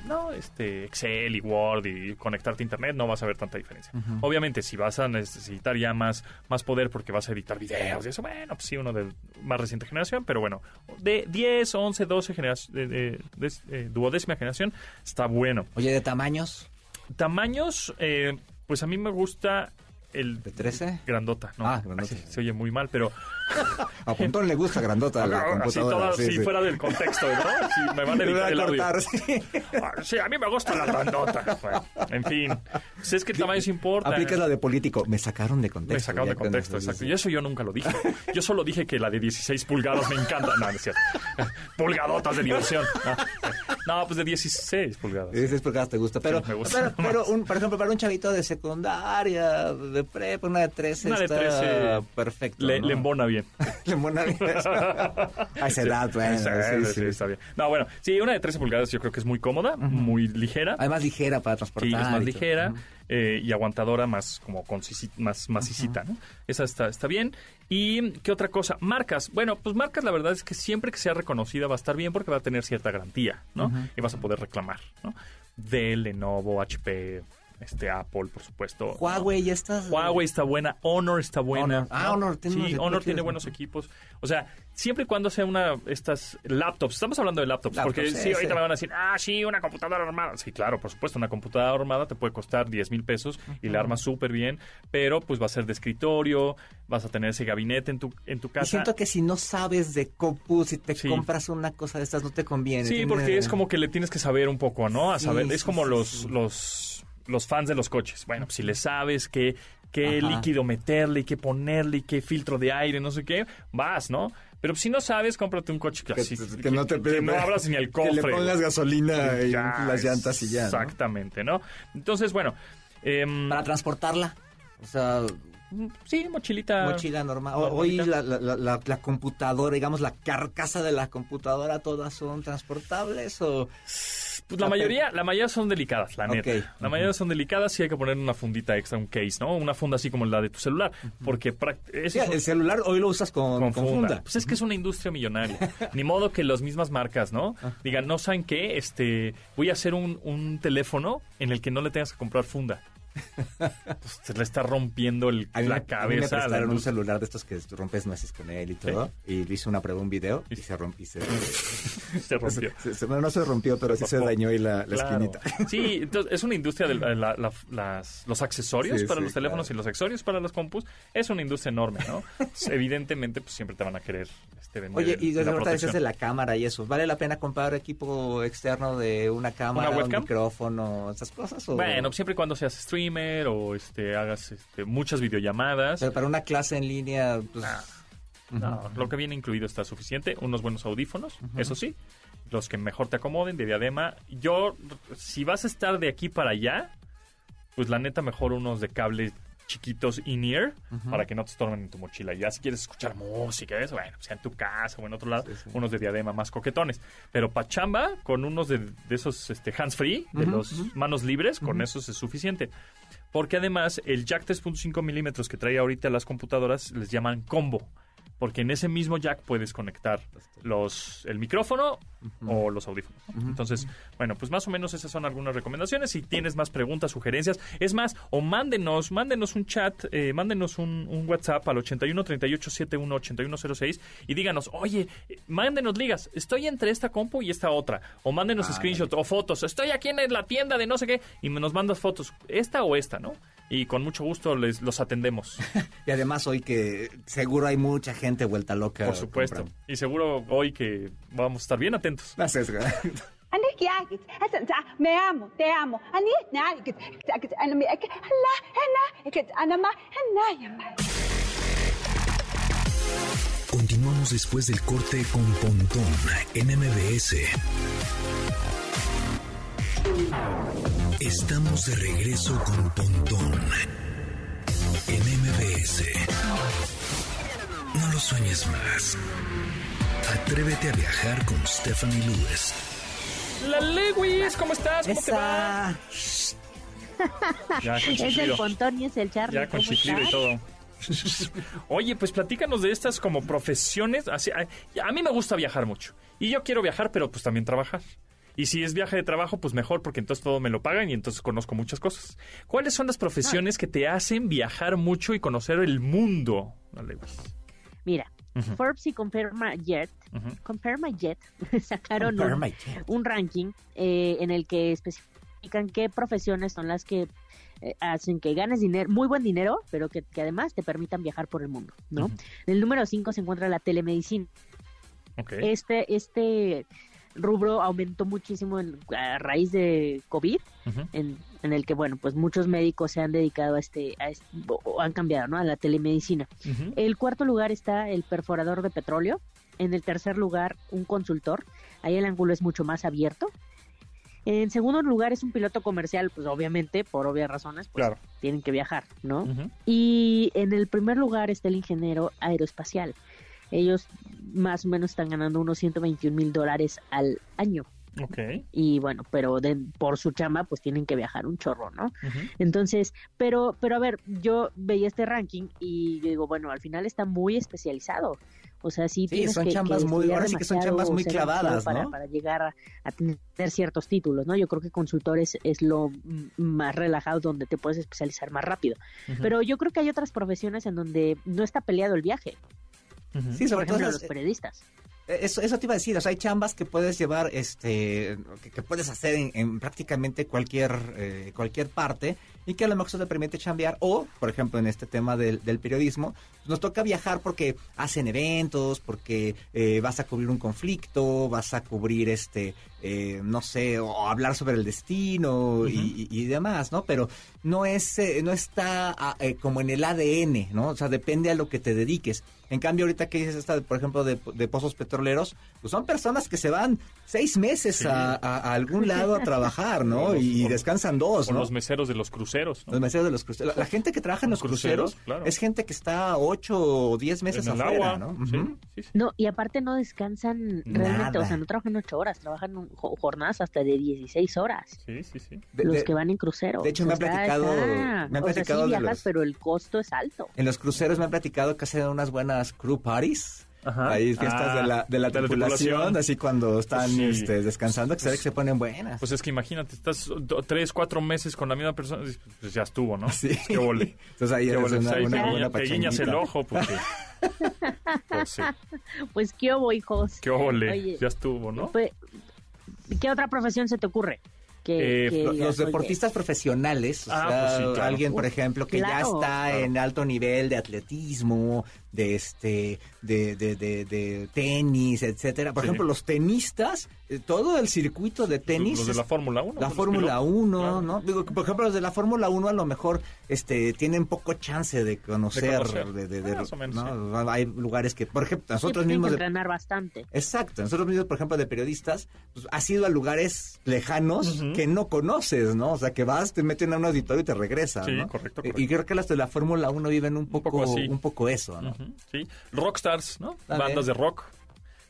no, este, Excel y Word y conectarte a Internet, no vas a ver tanta diferencia. Obviamente, si vas a necesitar ya más, más poder porque vas a editar videos y eso, bueno, pues sí, uno de más reciente generación, pero bueno, de 10, 11, 12 generación, de, de- de- eh, duodécima generación, está bueno. Oye, de tamaños. Tamaños, eh, pues a mí me gusta el... ¿De 13? Grandota, ¿no? Ah, grandota. Así, se oye muy mal, pero... A Pontón le gusta grandota la Así computadora. toda- sí, sí, fuera del contexto, ¿no? Sí, me van a editar el audio. sí. Ah, Sí, a mí me gusta la grandota. Bueno, en fin, pues es que el tamaño se importa. Aplicas la de político. Me sacaron de contexto. Me sacaron de con contexto, exacto. Y eso yo nunca lo dije. Yo solo dije que la de 16 pulgadas me encanta. No, no es cierto. Pulgadotas de diversión. No, no, pues de 16 pulgadas. 16 pulgadas te gusta, pero, me gusta pero, pero un, por ejemplo, para un chavito de secundaria, de prepa, una de 13 Una de está 13 perfecto. Le, le embona bien. Bien. A esa edad, bueno, Sí, sí, está bien. No, bueno, sí, una de 13 pulgadas yo creo que es muy cómoda, muy ligera. Además ligera para transportar. Sí, es más y ligera eh, y aguantadora, más como consisi- más macicita, ¿no? Esa está, está bien. ¿Y qué otra cosa? Marcas. Bueno, pues marcas la verdad es que siempre que sea reconocida va a estar bien porque va a tener cierta garantía, ¿no? Y vas a poder reclamar, ¿no? Dell, Lenovo, HP, este Apple, por supuesto. Huawei y estas. Huawei está buena, Honor está buena. Honor. Ah, ¿no? Honor tiene unos Sí, equipos Honor tiene buenos ¿no? equipos. O sea, siempre y cuando sea una estas laptops, estamos hablando de laptops, Laptops, porque sí, sí, ahorita sí. me van a decir, ah, sí, una computadora armada. Sí, claro, por supuesto, una computadora armada te puede costar 10 mil pesos y la armas súper bien, pero pues va a ser de escritorio, vas a tener ese gabinete en tu, en tu Y casa. siento que si no sabes de compu, si te Sí. compras una cosa de estas, no te conviene. Sí, porque es como que le tienes que saber un poco, ¿no? A saber, es como los, los los fans de los coches. Bueno, pues si le sabes qué, qué Ajá. líquido meterle, y qué ponerle, y qué filtro de aire, no sé qué, vas, ¿no? Pero si no sabes, cómprate un coche que, así- que no te- que no abras ni el que le cofre. pongas gasolina y Ya, las llantas y ya. Exactamente, ¿no? Entonces, bueno. em, Para transportarla. O sea, sí, mochilita. mochila normal. Hoy la, la- la- la- la computadora, digamos, la carcasa de la computadora, ¿todas son transportables o...? Pues la mayoría, la mayoría son delicadas, la neta. La mayoría son delicadas sí hay que poner una fundita extra, un case, ¿no? Una funda así como la de tu celular. Porque Sí, el celular hoy lo usas con, con con funda. funda. Pues es que es una industria millonaria. Ni modo que las mismas marcas, ¿no? Ah. Digan, no saben qué, este, voy a hacer un, un teléfono en el que no le tengas que comprar funda. Pues se le está rompiendo el- A la me- a mí me cabeza. a la un celular de estos que rompes nueces con él y todo. Y hice una prueba, un video y se rompió. Y se, Se rompió. se- no se rompió, pero sí se dañó y la, la Claro. esquinita. Sí, entonces es una industria de la- las, los accesorios Sí, para sí, los teléfonos claro. y los accesorios para las compus. Es una industria enorme, ¿no? Evidentemente, pues siempre te van a querer este, vender Oye, y desde ahorita protección. de la cámara y eso. ¿Vale la pena comprar equipo externo de una cámara, ¿Una un micrófono, esas cosas? O... Bueno, siempre y cuando seas streamer o este, hagas este, muchas videollamadas. Pero para una clase en línea, pues... No, lo que viene incluido está suficiente. Unos buenos audífonos, eso sí. Los que mejor te acomoden, de diadema. Yo, si vas a estar de aquí para allá, pues la neta, mejor unos de cable chiquitos in-ear para que no te estorben en tu mochila. Ya si quieres escuchar música, eso, bueno, sea en tu casa o en otro lado, unos de diadema más coquetones. Pero para chamba, con unos de, de esos este, hands-free, de los manos libres, con esos es suficiente. Porque además, el jack 3.5 milímetros que trae ahorita las computadoras les llaman combo. Porque en ese mismo jack puedes conectar los, el micrófono o los audífonos. ¿no? Entonces, bueno, pues más o menos esas son algunas recomendaciones. Si tienes más preguntas, sugerencias, es más, o mándenos, mándenos un chat, eh, mándenos un, un WhatsApp al 81 38 71 8106 y díganos, oye, eh, mándenos ligas, estoy entre esta compu y esta otra. O mándenos Ah, screenshots o fotos, estoy aquí en la tienda de no sé qué y nos mandas fotos, esta o esta, ¿no? Y con mucho gusto les los atendemos. Y además hoy que seguro hay mucha gente vuelta loca. Por supuesto. comprando. Y seguro hoy que vamos a estar bien atentos. Gracias, güey. Me amo, te amo. Continuamos después del corte con Pontón en MBS. Estamos de regreso con Pontón en MBS. No lo sueñes más. Atrévete a viajar con Stephanie Lewis. La Lewis, ¿cómo estás? ¿Cómo te va? Ya con Es el pontón y es el Charlie. Ya con ¿cómo chiflido y todo. Oye, pues platícanos de estas como profesiones. Así, a, a mí me gusta viajar mucho. Y yo quiero viajar, pero pues también trabajar. Y si es viaje de trabajo, pues mejor, porque entonces todo me lo pagan y entonces conozco muchas cosas. ¿Cuáles son las profesiones que te hacen viajar mucho y conocer el mundo? Mira. Forbes y Confirma Jet, Ujú. Confirma Jet sacaron Confirma un, Jet. un ranking eh, en el que especifican qué profesiones son las que eh, hacen que ganes dinero, muy buen dinero, pero que, que además te permitan viajar por el mundo, ¿no? En el número 5 se encuentra la telemedicina. Este, este rubro aumentó muchísimo en- a raíz de COVID, en, en el que, bueno, pues muchos médicos se han dedicado a este, a este- o han cambiado, ¿no? A la telemedicina. El cuarto lugar está el perforador de petróleo. En el tercer lugar, un consultor. Ahí el ángulo es mucho más abierto. En segundo lugar es un piloto comercial, pues obviamente, por obvias razones, pues Claro. tienen que viajar, ¿no? Y en el primer lugar está el ingeniero aeroespacial. Ellos más o menos están ganando unos 121 mil dólares al año. Ok. Y bueno, pero de- por su chamba, pues tienen que viajar un chorro, ¿no? Entonces, pero, pero a ver, yo veía este ranking y yo digo, bueno, al final está muy especializado. O sea, sí, Sí, tienes son que, chambas que muy- ahora sí que son chambas muy clavadas, para, ¿no? para llegar a, a tener ciertos títulos, ¿no? Yo creo que consultores es lo más relajado donde te puedes especializar más rápido. Pero yo creo que hay otras profesiones en donde no está peleado el viaje. Sí, sobre Por ejemplo, todo los esas- periodistas. Eso, eso te iba a decir, o sea, hay chambas que puedes llevar, este, que, que puedes hacer en, en prácticamente cualquier, eh, cualquier parte y que a lo mejor eso te permite chambear. O, por ejemplo, en este tema del, del periodismo, nos toca viajar porque hacen eventos, porque eh, vas a cubrir un conflicto, vas a cubrir, este, eh, no sé, o hablar sobre el destino y, y- y demás, ¿no? Pero no es, eh, no está ah, eh, como en el ADN, ¿no? O sea, depende a lo que te dediques. En cambio, ahorita que dices esta, por ejemplo, de, de pozos petroleros, pues son personas que se van seis meses Sí. a, a- a algún lado a trabajar, ¿no? Los- y o- descansan dos, O ¿no? los meseros de los cruceros. ¿no? Los meseros de los cruceros. La gente que trabaja en los, Los cruceros, cruceros, claro. es gente que está ocho o diez meses En el afuera, agua, ¿no? sí. No, y aparte no descansan realmente, o sea, no trabajan ocho horas, trabajan jornadas hasta de 16 horas. Sí, sí, sí. De- los de- que van en crucero. de hecho, me han platicado- está- me han o sea, platicado viajas, los- pero el costo es alto. En los cruceros me han platicado que hacen unas buenas crew parties. Ajá. Ahí fiestas Ah, de la, de la de la tripulación, tripulación. así cuando están Sí. este, descansando, que se ve que se ponen buenas. Pues es que imagínate, estás do- tres, cuatro meses con la misma persona, pues ya estuvo, ¿no? Sí. Qué ole. Entonces ahí eres una, Pues una te, buena te guiñas el ojo porque... pues sí, Pues qué hubo, hijos. qué ole. Oye, ya estuvo, ¿no? pues, ¿Qué otra profesión se te ocurre? Que, Eh, que digas, Los oye, deportistas profesionales, o Ah, sea, pues sí, claro. alguien, por ejemplo, que ya claro. está Claro. en alto nivel de atletismo, de este, de, de, de, de tenis, etcétera. Por Sí. ejemplo, los tenistas, eh, todo el circuito de tenis, Los de la Fórmula 1. la Fórmula pilotos. 1, Claro. ¿no? Digo, por ejemplo, los de la Fórmula 1 a lo mejor este tienen poco chance de conocer, De conocer. de, de- de- Más o menos, ¿no? Hay lugares que, por ejemplo, sí, nosotros pues, tienen mismos entrenar bastante. Exacto, nosotros mismos, por ejemplo, de periodistas, pues has ido a lugares lejanos que no conoces, ¿no? O sea, que vas, te meten a un auditorio y te regresas, Sí, ¿no? correcto, Y- Y correcto. creo que las de la Fórmula 1 viven un poco, poco así. un poco eso, ¿no? Sí, rockstars, ¿no? También. Bandas de rock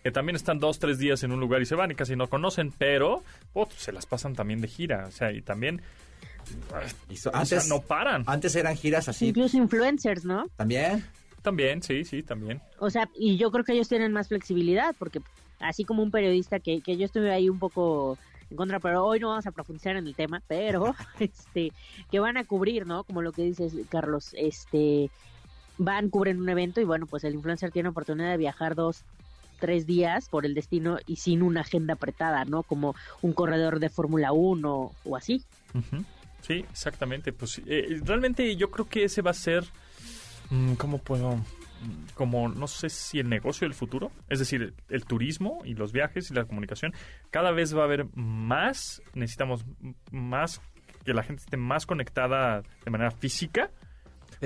que también están dos, tres días en un lugar y se van y casi no conocen, pero oh, se las pasan también de gira, o sea, y también Y so- o sea, antes, no paran. antes eran giras así, Incluso influencers, ¿no? también. También, sí, sí, también. O sea, y yo creo que ellos tienen más flexibilidad, porque así como un periodista que, que yo estuve ahí un poco en contra, pero hoy no vamos a profundizar en el tema, pero este que van a cubrir, ¿no? Como lo que dices, Carlos, este van, cubren un evento y bueno, pues el influencer tiene oportunidad de viajar dos, tres días por el destino y sin una agenda apretada, ¿no? Como un corredor de Fórmula 1 o así. Sí, exactamente. Pues eh, realmente yo creo que ese va a ser, mm, ¿cómo puedo? Mm, Como no sé si el negocio del futuro, es decir, el turismo y los viajes y la comunicación, cada vez va a haber más, necesitamos más que la gente esté más conectada de manera física,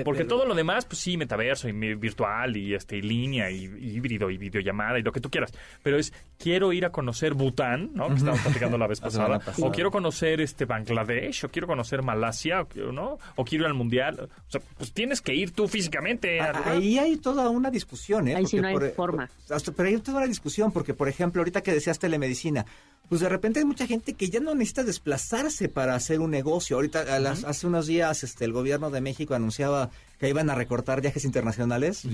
porque Pero- todo lo demás, pues sí, metaverso y virtual y este y línea y, y híbrido y videollamada y lo que tú quieras. Pero es quiero ir a conocer Bután, ¿no? Que estábamos platicando la vez La pasada. pasada. O quiero conocer este Bangladesh, o quiero conocer Malasia, o quiero- ¿no? O quiero ir al mundial. O sea, pues tienes que ir tú físicamente. A-. Ahí hay toda una discusión, ¿eh? Ahí sí Porque no hay por- forma. por- hasta- pero hay toda una discusión, porque, por ejemplo, ahorita que decías telemedicina, pues de repente hay mucha gente que ya no necesita desplazarse para hacer un negocio. Ahorita, a las- hace unos días, este, el gobierno de México anunciaba que iban a recortar viajes internacionales.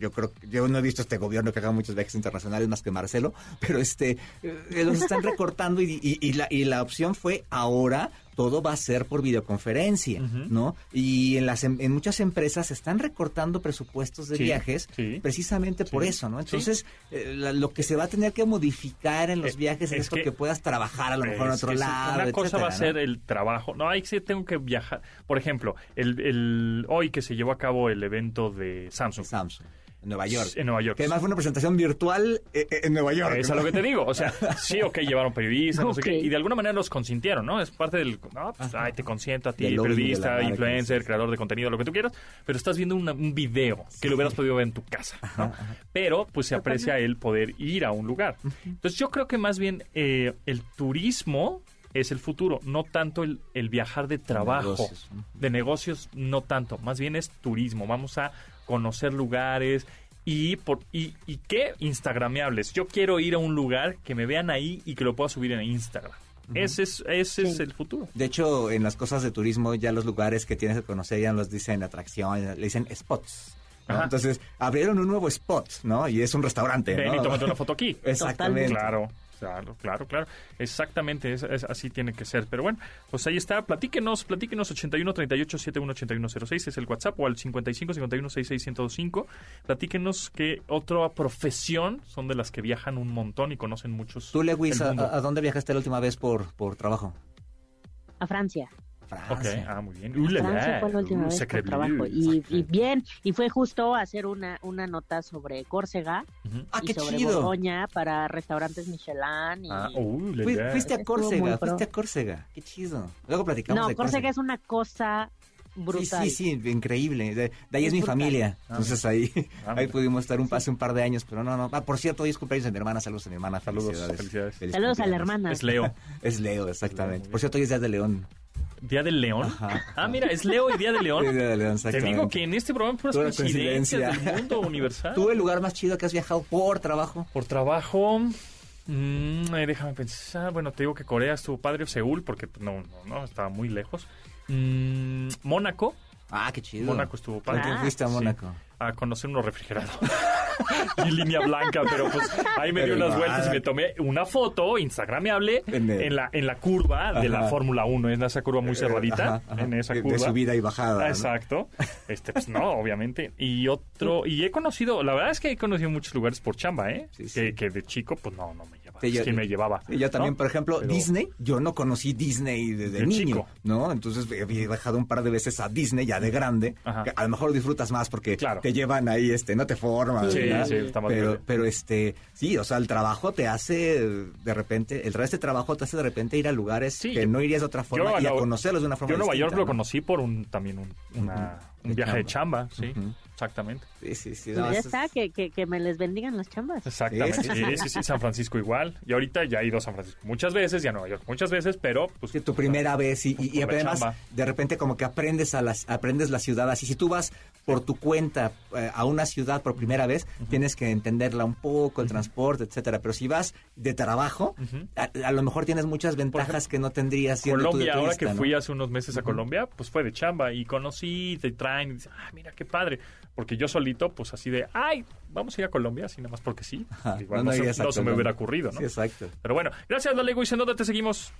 Yo creo que yo no he visto este gobierno que haga muchos viajes internacionales más que Marcelo, pero este, eh, los están recortando y, y- y la, y la opción fue ahora todo va a ser por videoconferencia, ¿no? Y en las em- en muchas empresas se están recortando presupuestos de Sí, viajes sí. precisamente por eso, ¿no? Entonces, eh, la- lo que se va a tener que modificar en los Eh, viajes es, es que- puedas trabajar a lo mejor en otro lado. Una cosa va a ser el trabajo. No, ahí sí tengo que viajar. Por ejemplo, el, el- hoy que se llevó a cabo el evento de. Samsung. Samsung, en Nueva York. En Nueva York. Que además fue una presentación virtual eh, eh, en Nueva York. Es lo que te digo. O sea, sí, ok, llevaron periodistas, no sé qué. Y de alguna manera los consintieron, ¿no? Es parte del. No, pues, ay, te consiento a ti, de periodista, marca, influencer, sí. creador de contenido, lo que tú quieras. Pero estás viendo una- un video que lo hubieras podido ver en tu casa, ¿no? Pero, pues se aprecia el poder ir a un lugar. Entonces, yo creo que más bien eh, el turismo es el futuro, no tanto el, el viajar de trabajo. negocios. De negocios, no tanto. Más bien es turismo. Vamos a conocer lugares. Y, por, y, y qué instagrameables. Yo quiero ir a un lugar que me vean ahí y que lo pueda subir en Instagram. Ese es, ese es el futuro. De hecho, en las cosas de turismo, ya los lugares que tienes que conocer ya los dicen atracción, le dicen spots. Entonces, abrieron un nuevo spot, ¿no? Y es un restaurante, Ven ¿no? y tómate una foto aquí. Exactamente. Claro. Claro, claro, claro. Exactamente, es, es- así tiene que ser. Pero bueno, pues ahí está. Platíquenos, platíquenos 81 38 71 81 06 es el WhatsApp o al 55 51 66 1025. Platíquenos qué otra profesión son de las que viajan un montón y conocen muchos. Tú, Lewis, ¿a, a dónde viajaste la última vez por, por trabajo? A Francia. Ok, ah, muy bien. Uh, la, Francia fue la última Uh, vez trabajo. Y, y bien, y fue justo hacer una, una nota sobre Córcega Ah, y qué sobre chido. Borgoña para restaurantes Michelin. Y... Ah, uh, la, Fui- la. fuiste a Córcega, fuiste a Córcega. Qué chido. Luego platicamos no, de Córcega Córcega. es una cosa brutal. Sí, sí, sí, increíble. De, de ahí Es es mi brutal. familia. Ah, Entonces ahí, Ah, ahí pudimos estar un, hace un par de años, pero no, no. Ah, por cierto, hoy es cumpleaños de mi hermana. Saludos a mi hermana. Saludos, Felicidades. felicidades. Feliz Saludos a la hermana. Es Leo. Es Leo, exactamente. Por cierto, hoy es Día de León. ¿Día del León? Ajá. Ah, mira, es Leo y Día de León. Día Te digo que en este programa puras Pura coincidencias coincidencia. del mundo universal. ¿Tú el lugar más chido que has viajado por trabajo? Por trabajo, mm, déjame pensar. Bueno, te digo que Corea estuvo padre, Seúl, porque pues, no, no, no, estaba muy lejos. Mm, Mónaco, Ah, qué chido. Mónaco estuvo ¿Con padre. quién fuiste a Sí. Mónaco? A conocer unos refrigerados. y línea blanca, pero pues ahí me Pero di unas vueltas y me tomé una foto instagramable En el- en la, en la curva de la. Fórmula 1, en esa curva muy cerradita, Ajá, ajá. en esa curva. De subida y bajada. Exacto. Este, pues no, obviamente. Y otro, y he conocido, la verdad es que he conocido muchos lugares por chamba, ¿eh? Sí, sí. Que, que de chico, pues no, no me. Sí, yo- quien me llevaba. Sí, yo también, ¿no? por ejemplo, Pero- Disney, yo no conocí Disney desde De niño, chico. ¿no? Entonces he viajado un par de veces a Disney ya de grande, Ajá. que a lo mejor lo disfrutas más porque Claro. te llevan ahí, este, no te formas, Sí, sí, está más pero, verde. pero este, sí, o sea, el trabajo te hace de repente, el resto de trabajo te hace de repente ir a lugares que no irías de otra forma y a conocerlos de una forma Yo Nueva York lo ¿no? conocí por un también un, una- un De viaje de chamba, sí, exactamente. Sí, sí, sí. Pues no, ya es- está, que, que, que me les bendigan las chambas. Exactamente. Sí, Sí, sí, San Francisco igual. Y ahorita ya he ido a San Francisco muchas veces y a Nueva York muchas veces, pero pues Sí, tu primera vez y, además chamba. de repente como que aprendes a las aprendes la ciudad así si tú vas por tu cuenta eh, a una ciudad por primera vez tienes que entenderla un poco el transporte etcétera pero si vas de trabajo a, a lo mejor tienes muchas ventajas que no tendrías siendo tú de Colombia, ahora que ¿no? fui hace unos meses a Colombia, pues fue de chamba y conocí, te y ah, mira qué padre. Porque yo solito, pues así de, ay, vamos a ir a Colombia, así nada más porque sí. Ajá, Igual no, no, se, no se me hubiera ocurrido, ¿no? sí exacto Pero bueno, gracias, Lale Luis. ¿En dónde te seguimos?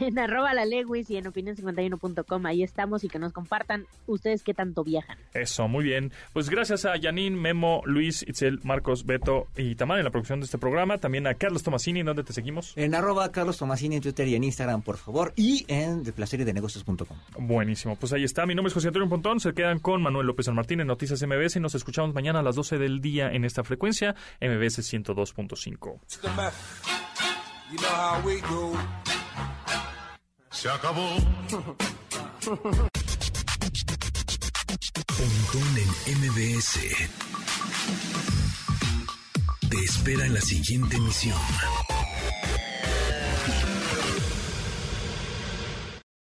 En arroba la Lewis y en opinión51.com. Ahí estamos y que nos compartan ustedes qué tanto viajan. Eso, muy bien. Pues gracias a Janine, Memo, Luis, Itzel, Marcos, Beto y Tamara en la producción de este programa. También a Carlos Tomasini, ¿en dónde te seguimos? en arroba Carlos Tomasini en Twitter y en Instagram por favor y en deplaceriedenegocios.com Buenísimo, pues ahí está. Mi nombre es José Antonio Pontón. Se quedan con Manuel López San Martín en Noticias MBS y nos escuchamos mañana a las 12 del día en esta frecuencia, MBS 102.5. You know how we do. Se acabó. Pontón en MBS. Te espera en la siguiente emisión.